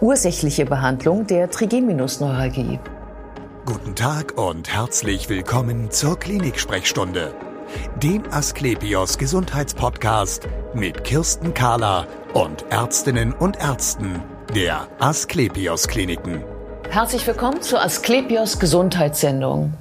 ursächliche Behandlung der Trigeminusneuralgie. Guten Tag und herzlich willkommen zur Klinik-Sprechstunde, dem Asklepios Gesundheitspodcast mit Kirsten Kahler und Ärztinnen und Ärzten der Asklepios Kliniken. Herzlich willkommen zur Asklepios Gesundheitssendung.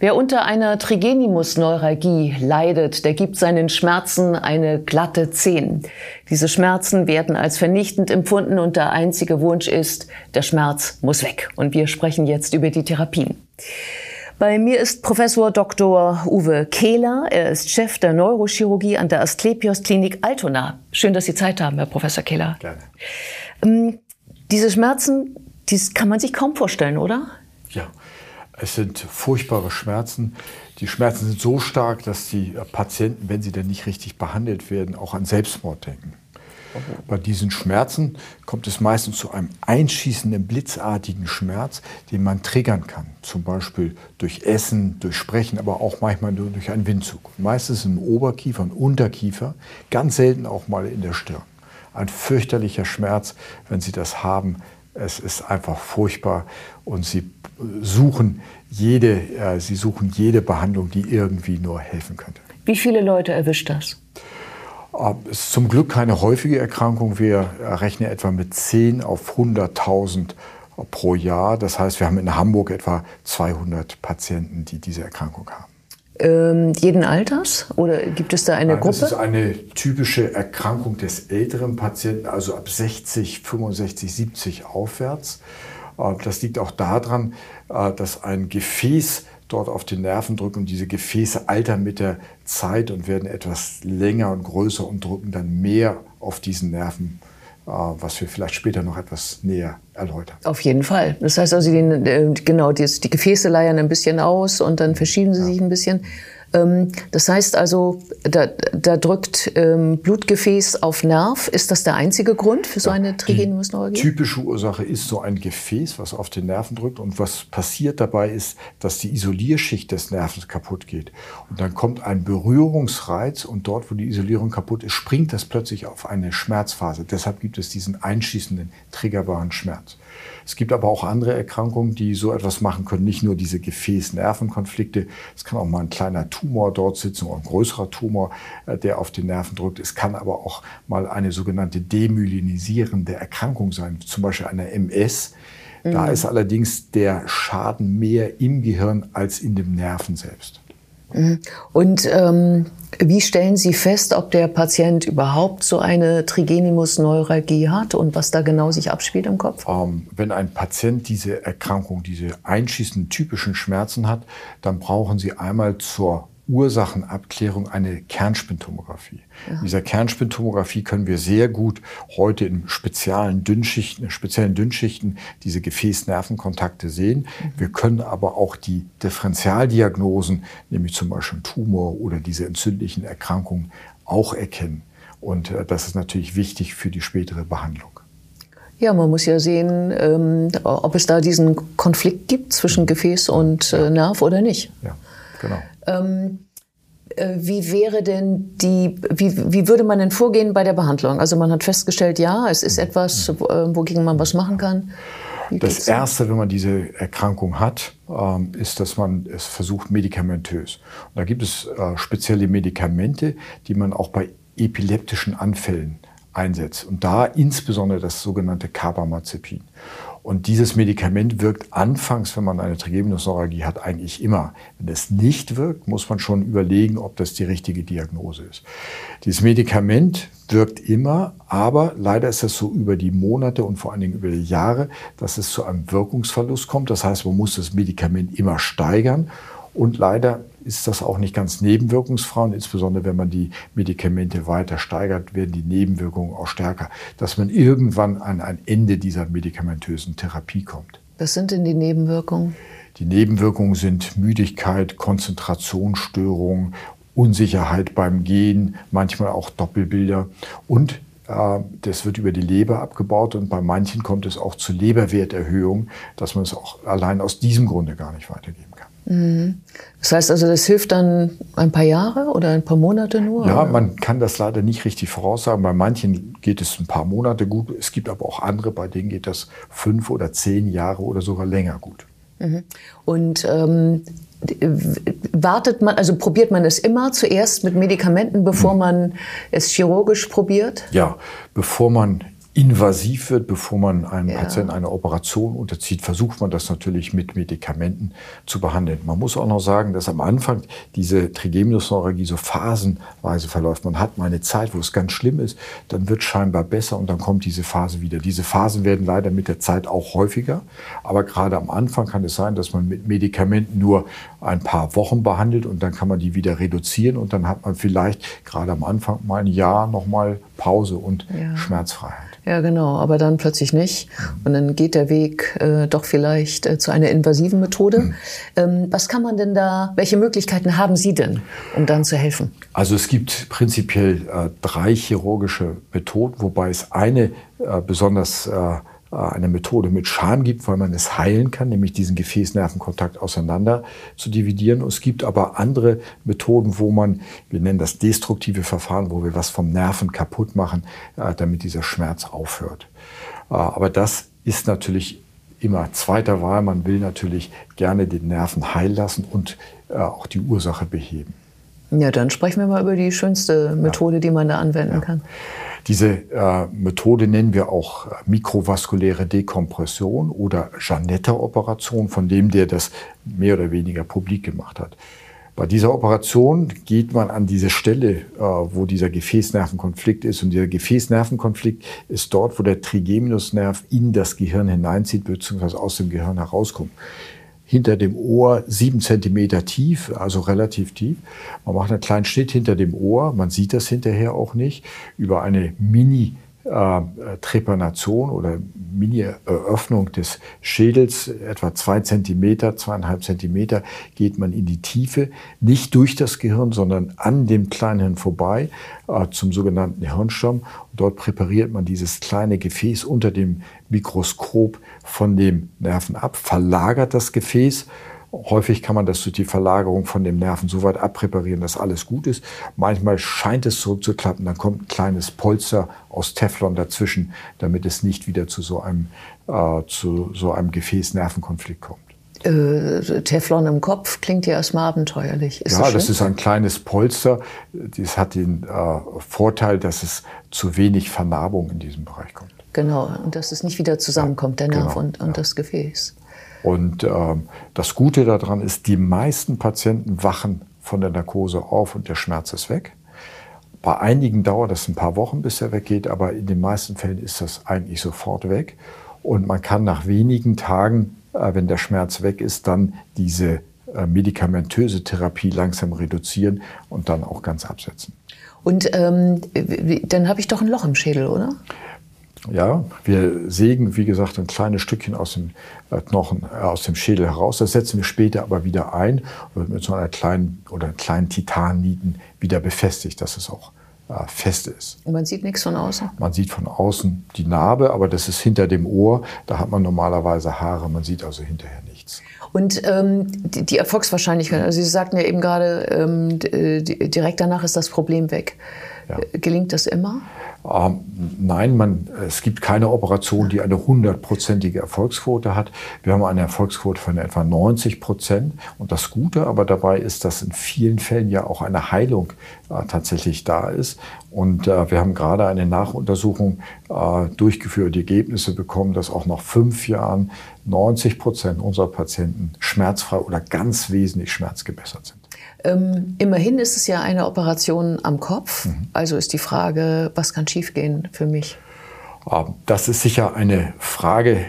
Wer unter einer Trigenimusneuralgie leidet, der gibt seinen Schmerzen eine glatte Zehn. Diese Schmerzen werden als vernichtend empfunden und der einzige Wunsch ist, der Schmerz muss weg. Und wir sprechen jetzt über die Therapien. Bei mir ist Professor Dr. Uwe Kehler. Er ist Chef der Neurochirurgie an der Asklepios Klinik Altona. Schön, dass Sie Zeit haben, Herr Professor Kehler. Gerne. Ähm, diese Schmerzen, die kann man sich kaum vorstellen, oder? Es sind furchtbare Schmerzen. Die Schmerzen sind so stark, dass die Patienten, wenn sie denn nicht richtig behandelt werden, auch an Selbstmord denken. Bei diesen Schmerzen kommt es meistens zu einem einschießenden, blitzartigen Schmerz, den man triggern kann. Zum Beispiel durch Essen, durch Sprechen, aber auch manchmal nur durch einen Windzug. Meistens im Oberkiefer und Unterkiefer, ganz selten auch mal in der Stirn. Ein fürchterlicher Schmerz, wenn Sie das haben. Es ist einfach furchtbar und Sie suchen jede, äh, Sie suchen jede Behandlung, die irgendwie nur helfen könnte. Wie viele Leute erwischt das? Äh, es ist zum Glück keine häufige Erkrankung. Wir rechnen etwa mit 10 auf 100.000 pro Jahr. Das heißt, wir haben in Hamburg etwa 200 Patienten, die diese Erkrankung haben. Ähm, jeden Alters oder gibt es da eine Nein, Gruppe? Das ist eine typische Erkrankung des älteren Patienten, also ab 60, 65, 70 aufwärts. Äh, das liegt auch daran, äh, dass ein Gefäß dort auf den Nerven drückt und diese Gefäße altern mit der Zeit und werden etwas länger und größer und drücken dann mehr auf diesen Nerven, was wir vielleicht später noch etwas näher erläutern. Auf jeden Fall. Das heißt also, die, genau, die, die Gefäße leiern ein bisschen aus und dann verschieben sie ja. sich ein bisschen. Ähm, das heißt also, da, da drückt ähm, Blutgefäß auf Nerv. Ist das der einzige Grund für so ja, eine Trigeminusneuralgie? Typische Ursache ist so ein Gefäß, was auf den Nerven drückt. Und was passiert dabei ist, dass die Isolierschicht des Nervens kaputt geht. Und dann kommt ein Berührungsreiz und dort, wo die Isolierung kaputt ist, springt das plötzlich auf eine Schmerzphase. Deshalb gibt es diesen einschießenden, triggerbaren Schmerz. Es gibt aber auch andere Erkrankungen, die so etwas machen können. Nicht nur diese Gefäß-Nervenkonflikte. Es kann auch mal ein kleiner Tumor dort sitzen oder ein größerer Tumor, äh, der auf den Nerven drückt. Es kann aber auch mal eine sogenannte demyelinisierende Erkrankung sein, zum Beispiel eine MS. Da mhm. ist allerdings der Schaden mehr im Gehirn als in dem Nerven selbst. Mhm. Und ähm, wie stellen Sie fest, ob der Patient überhaupt so eine Trigenimusneuralgie hat und was da genau sich abspielt im Kopf? Ähm, wenn ein Patient diese Erkrankung, diese einschießenden typischen Schmerzen hat, dann brauchen Sie einmal zur Ursachenabklärung eine Kernspintomographie. Ja. In dieser Kernspintomographie können wir sehr gut heute in speziellen Dünnschichten, speziellen Dünnschichten diese Gefäßnervenkontakte sehen. Mhm. Wir können aber auch die Differentialdiagnosen, nämlich zum Beispiel Tumor oder diese entzündlichen Erkrankungen, auch erkennen. Und äh, das ist natürlich wichtig für die spätere Behandlung. Ja, man muss ja sehen, ähm, ob es da diesen Konflikt gibt zwischen mhm. Gefäß und äh, Nerv oder nicht. Ja, genau. Ähm, äh, wie wäre denn die, wie, wie würde man denn vorgehen bei der Behandlung? Also man hat festgestellt, ja, es ist etwas, äh, wogegen man was machen kann. Wie das Erste, wenn man diese Erkrankung hat, ähm, ist, dass man es versucht medikamentös. Und da gibt es äh, spezielle Medikamente, die man auch bei epileptischen Anfällen einsetzt. Und da insbesondere das sogenannte Carbamazepin. Und dieses Medikament wirkt anfangs, wenn man eine Trigeminusneuralgie hat, eigentlich immer. Wenn es nicht wirkt, muss man schon überlegen, ob das die richtige Diagnose ist. Dieses Medikament wirkt immer, aber leider ist es so über die Monate und vor allen Dingen über die Jahre, dass es zu einem Wirkungsverlust kommt. Das heißt, man muss das Medikament immer steigern. Und leider ist das auch nicht ganz nebenwirkungsfrei. Und insbesondere wenn man die Medikamente weiter steigert, werden die Nebenwirkungen auch stärker, dass man irgendwann an ein Ende dieser medikamentösen Therapie kommt. Was sind denn die Nebenwirkungen? Die Nebenwirkungen sind Müdigkeit, Konzentrationsstörungen, Unsicherheit beim Gehen, manchmal auch Doppelbilder und äh, das wird über die Leber abgebaut und bei manchen kommt es auch zu Leberwerterhöhung, dass man es auch allein aus diesem Grunde gar nicht weitergeben kann. Das heißt also, das hilft dann ein paar Jahre oder ein paar Monate nur? Ja, oder? man kann das leider nicht richtig voraussagen. Bei manchen geht es ein paar Monate gut. Es gibt aber auch andere, bei denen geht das fünf oder zehn Jahre oder sogar länger gut. Mhm. Und ähm, wartet man, also probiert man es immer zuerst mit Medikamenten, bevor hm. man es chirurgisch probiert? Ja, bevor man invasiv wird, bevor man einem ja. Patienten eine Operation unterzieht, versucht man das natürlich mit Medikamenten zu behandeln. Man muss auch noch sagen, dass am Anfang diese Trigeminusneuralgie so phasenweise verläuft. Man hat mal eine Zeit, wo es ganz schlimm ist, dann wird scheinbar besser und dann kommt diese Phase wieder. Diese Phasen werden leider mit der Zeit auch häufiger, aber gerade am Anfang kann es sein, dass man mit Medikamenten nur ein paar Wochen behandelt und dann kann man die wieder reduzieren und dann hat man vielleicht gerade am Anfang mal ein Jahr nochmal Pause und ja. Schmerzfreiheit. Ja, genau, aber dann plötzlich nicht. Und dann geht der Weg äh, doch vielleicht äh, zu einer invasiven Methode. Mhm. Ähm, was kann man denn da, welche Möglichkeiten haben Sie denn, um dann zu helfen? Also es gibt prinzipiell äh, drei chirurgische Methoden, wobei es eine äh, besonders äh, eine Methode mit Scham gibt, weil man es heilen kann, nämlich diesen Gefäßnervenkontakt auseinander zu dividieren. Und es gibt aber andere Methoden, wo man, wir nennen das destruktive Verfahren, wo wir was vom Nerven kaputt machen, äh, damit dieser Schmerz aufhört. Äh, aber das ist natürlich immer zweiter Wahl. Man will natürlich gerne den Nerven heilen lassen und auch die Ursache beheben. Ja, dann sprechen wir mal über die schönste Methode, ja. die man da anwenden ja. kann. Diese äh, Methode nennen wir auch mikrovaskuläre Dekompression oder Janetta-Operation, von dem der das mehr oder weniger publik gemacht hat. Bei dieser Operation geht man an diese Stelle, äh, wo dieser Gefäßnervenkonflikt ist. Und dieser Gefäßnervenkonflikt ist dort, wo der Trigeminusnerv in das Gehirn hineinzieht, beziehungsweise aus dem Gehirn herauskommt hinter dem Ohr sieben Zentimeter tief, also relativ tief. Man macht einen kleinen Schnitt hinter dem Ohr, man sieht das hinterher auch nicht, über eine Mini- äh, Trepanation oder Mini-Öffnung des Schädels, etwa zwei Zentimeter, zweieinhalb Zentimeter, geht man in die Tiefe, nicht durch das Gehirn, sondern an dem kleinen Hirn vorbei äh, zum sogenannten Hirnstamm. Dort präpariert man dieses kleine Gefäß unter dem Mikroskop von dem Nerven ab, verlagert das Gefäß Häufig kann man das durch die Verlagerung von dem Nerven so weit abpräparieren, dass alles gut ist. Manchmal scheint es zurückzuklappen, dann kommt ein kleines Polster aus Teflon dazwischen, damit es nicht wieder zu so einem, äh, zu so einem Gefäß-Nervenkonflikt kommt. Äh, Teflon im Kopf klingt ja erstmal abenteuerlich. Ist ja, das, das, ist ein kleines Polster. Das hat den äh, Vorteil, dass es zu wenig Vernarbung in diesem Bereich kommt. Genau, und dass es nicht wieder zusammenkommt, der Nerv genau, und, und ja. das Gefäß. Und ähm, das Gute daran ist, die meisten Patienten wachen von der Narkose auf und der Schmerz ist weg. Bei einigen dauert es ein paar Wochen, bis er weggeht, aber in den meisten Fällen ist das eigentlich sofort weg. Und man kann nach wenigen Tagen, äh, wenn der Schmerz weg ist, dann diese äh, medikamentöse Therapie langsam reduzieren und dann auch ganz absetzen. Und ähm, dann habe ich doch ein Loch im Schädel, oder? Ja, wir sägen, wie gesagt, ein kleines Stückchen aus dem äh, Knochen, äh, aus dem Schädel heraus. Das setzen wir später aber wieder ein und wird mit so einer kleinen oder kleinen Titannieten wieder befestigt, dass es auch äh, fest ist. Und man sieht nichts von außen? Man sieht von außen die Narbe, aber das ist hinter dem Ohr. Da hat man normalerweise Haare. Man sieht also hinterher nichts. Und ähm, die, die, Erfolgswahrscheinlichkeit, also Sie sagten ja eben gerade, ähm, direkt danach ist das Problem weg. Ja. Gelingt das immer? Ähm, nein, man, es gibt keine Operation, die eine hundertprozentige Erfolgsquote hat. Wir haben eine Erfolgsquote von etwa 90 Prozent. Und das Gute aber dabei ist, dass in vielen Fällen ja auch eine Heilung äh, tatsächlich da ist. Und äh, wir haben gerade eine Nachuntersuchung äh, durchgeführt, die Ergebnisse bekommen, dass auch nach fünf Jahren 90 Prozent unserer Patienten schmerzfrei oder ganz wesentlich schmerzgebessert sind. Ähm, immerhin ist es ja eine Operation am Kopf. Mhm. Also ist die Frage, was kann schiefgehen für mich? Ähm, das ist sicher eine Frage,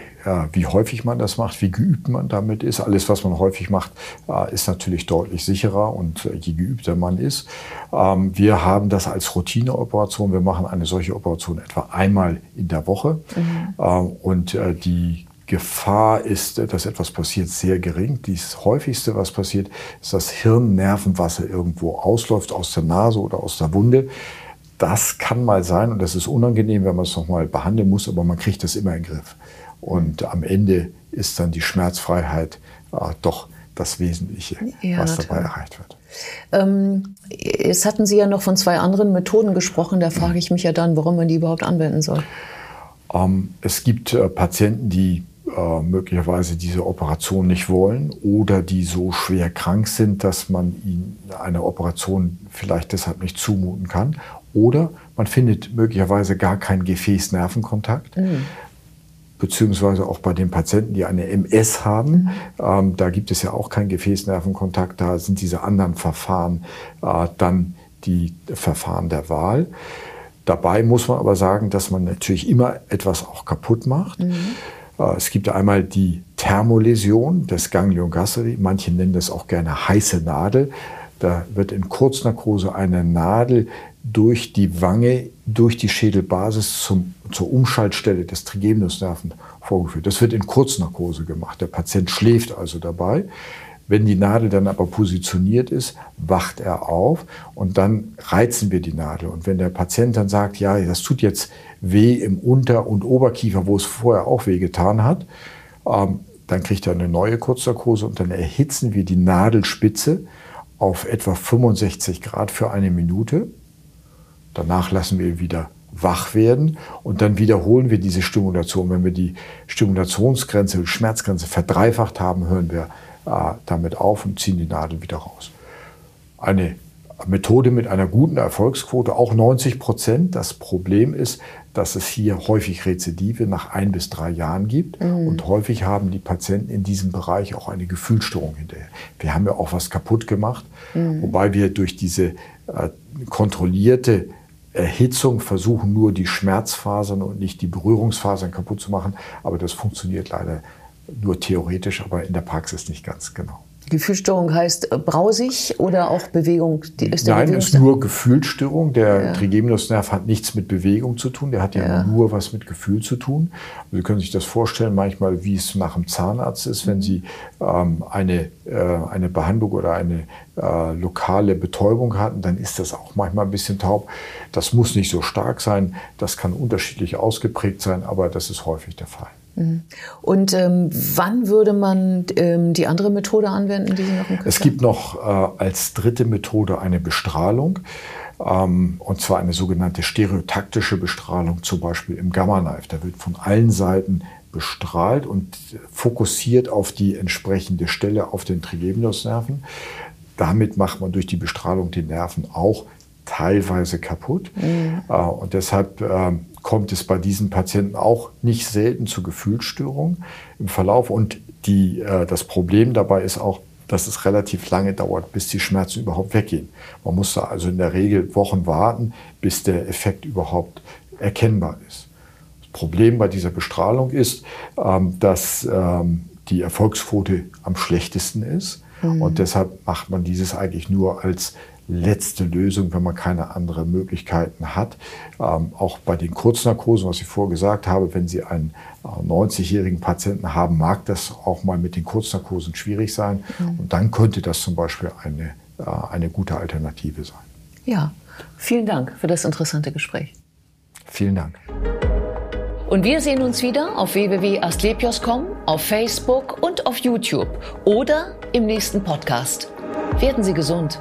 wie häufig man das macht, wie geübt man damit ist. Alles, was man häufig macht, äh, ist natürlich deutlich sicherer und äh, je geübter man ist. Ähm, wir haben das als Routineoperation. Wir machen eine solche Operation etwa einmal in der Woche. Mhm. Ähm, und äh, die Gefahr ist, dass etwas passiert, sehr gering. Das häufigste, was passiert, ist, dass Hirnnervenwasser irgendwo ausläuft aus der Nase oder aus der Wunde. Das kann mal sein und das ist unangenehm, wenn man es nochmal behandeln muss, aber man kriegt das immer in den Griff. Und am Ende ist dann die Schmerzfreiheit äh, doch das Wesentliche, ja, was dabei erreicht wird. Ähm, jetzt hatten Sie ja noch von zwei anderen Methoden gesprochen. Da frage ich mich ja dann, warum man die überhaupt anwenden soll. Ähm, es gibt äh, Patienten, die äh, möglicherweise diese Operation nicht wollen oder die so schwer krank sind, dass man ihnen eine Operation vielleicht deshalb nicht zumuten kann. Oder man findet möglicherweise gar keinen Gefäß-Nervenkontakt. Mhm beziehungsweise auch bei den Patienten, die eine MS haben. Mhm. Ähm, da gibt es ja auch keinen Gefäßnervenkontakt. Da sind diese anderen Verfahren äh, dann die Verfahren der Wahl. Dabei muss man aber sagen, dass man natürlich immer etwas auch kaputt macht. Mhm. Äh, es gibt einmal die Thermoläsion des Ganglion gasseri. Manche nennen das auch gerne heiße Nadel. Da wird in Kurznarkose eine Nadel durch die Wange, durch die Schädelbasis zum, zur Umschaltstelle des Trigeminusnerven vorgeführt. Das wird in Kurznarkose gemacht. Der Patient schläft also dabei. Wenn die Nadel dann aber positioniert ist, wacht er auf und dann reizen wir die Nadel. Und wenn der Patient dann sagt, ja, das tut jetzt weh im Unter- und Oberkiefer, wo es vorher auch weh getan hat, ähm, dann kriegt er eine neue Kurznarkose und dann erhitzen wir die Nadelspitze auf etwa 65 Grad für eine Minute. Danach lassen wir ihn wieder wach werden und dann wiederholen wir diese Stimulation. Wenn wir die Stimulationsgrenze, die Schmerzgrenze verdreifacht haben, hören wir damit auf und ziehen die Nadel wieder raus. Eine Methode mit einer guten Erfolgsquote, auch 90 Prozent. Das Problem ist, dass es hier häufig Rezidive nach ein bis drei Jahren gibt. Mhm. Und häufig haben die Patienten in diesem Bereich auch eine Gefühlsstörung hinterher. Wir haben ja auch was kaputt gemacht, mhm. wobei wir durch diese äh, kontrollierte Erhitzung versuchen nur die Schmerzfasern und nicht die Berührungsfasern kaputt zu machen. Aber das funktioniert leider nur theoretisch, aber in der Praxis nicht ganz genau. Gefühlsstörung heißt äh, brausig oder auch Bewegung? Ist Nein, es ist nur Gefühlsstörung. Der ja. Trigeminusnerv hat nichts mit Bewegung zu tun. Der hat ja, ja, nur was mit Gefühl zu tun. Sie können sich das vorstellen, manchmal, wie es nach dem Zahnarzt ist, wenn Sie ähm, eine, äh, eine Behandlung oder eine äh, lokale Betäubung hatten, dann ist das auch manchmal ein bisschen taub. Das muss nicht so stark sein. Das kann unterschiedlich ausgeprägt sein, aber das ist häufig der Fall. Mhm. Und ähm, wann würde man ähm, die andere Methode anwenden, die Sie noch im Kopf Es gibt noch äh, als dritte Methode eine Bestrahlung. Ähm, und zwar eine sogenannte stereotaktische Bestrahlung, zum Beispiel im Gamma-Knife. Da wird von allen Seiten bestrahlt und fokussiert auf die entsprechende Stelle auf den Trigeminusnerven. Damit macht man durch die Bestrahlung die Nerven auch teilweise kaputt. Mhm. Äh, und deshalb äh, kommt es bei diesen Patienten auch nicht selten zu Gefühlsstörungen im Verlauf. Und die, äh, das Problem dabei ist auch, dass es relativ lange dauert, bis die Schmerzen überhaupt weggehen. Man muss da also in der Regel Wochen warten, bis der Effekt überhaupt erkennbar ist. Das Problem bei dieser Bestrahlung ist, ähm, dass ähm, die Erfolgsquote am schlechtesten ist. Mhm. Und deshalb macht man dieses eigentlich nur als letzte Lösung, wenn man keine anderen Möglichkeiten hat. Ähm, auch bei den Kurznarkosen, was ich vorher gesagt habe, wenn Sie einen äh, 90-jährigen Patienten haben, mag das auch mal mit den Kurznarkosen schwierig sein. Mhm. Und dann könnte das zum Beispiel eine, äh, eine gute Alternative sein. Ja, vielen Dank für das interessante Gespräch. Vielen Dank. Und wir sehen uns wieder auf www.astlepios.com, auf Facebook und auf YouTube oder im nächsten Podcast. Werden Sie gesund.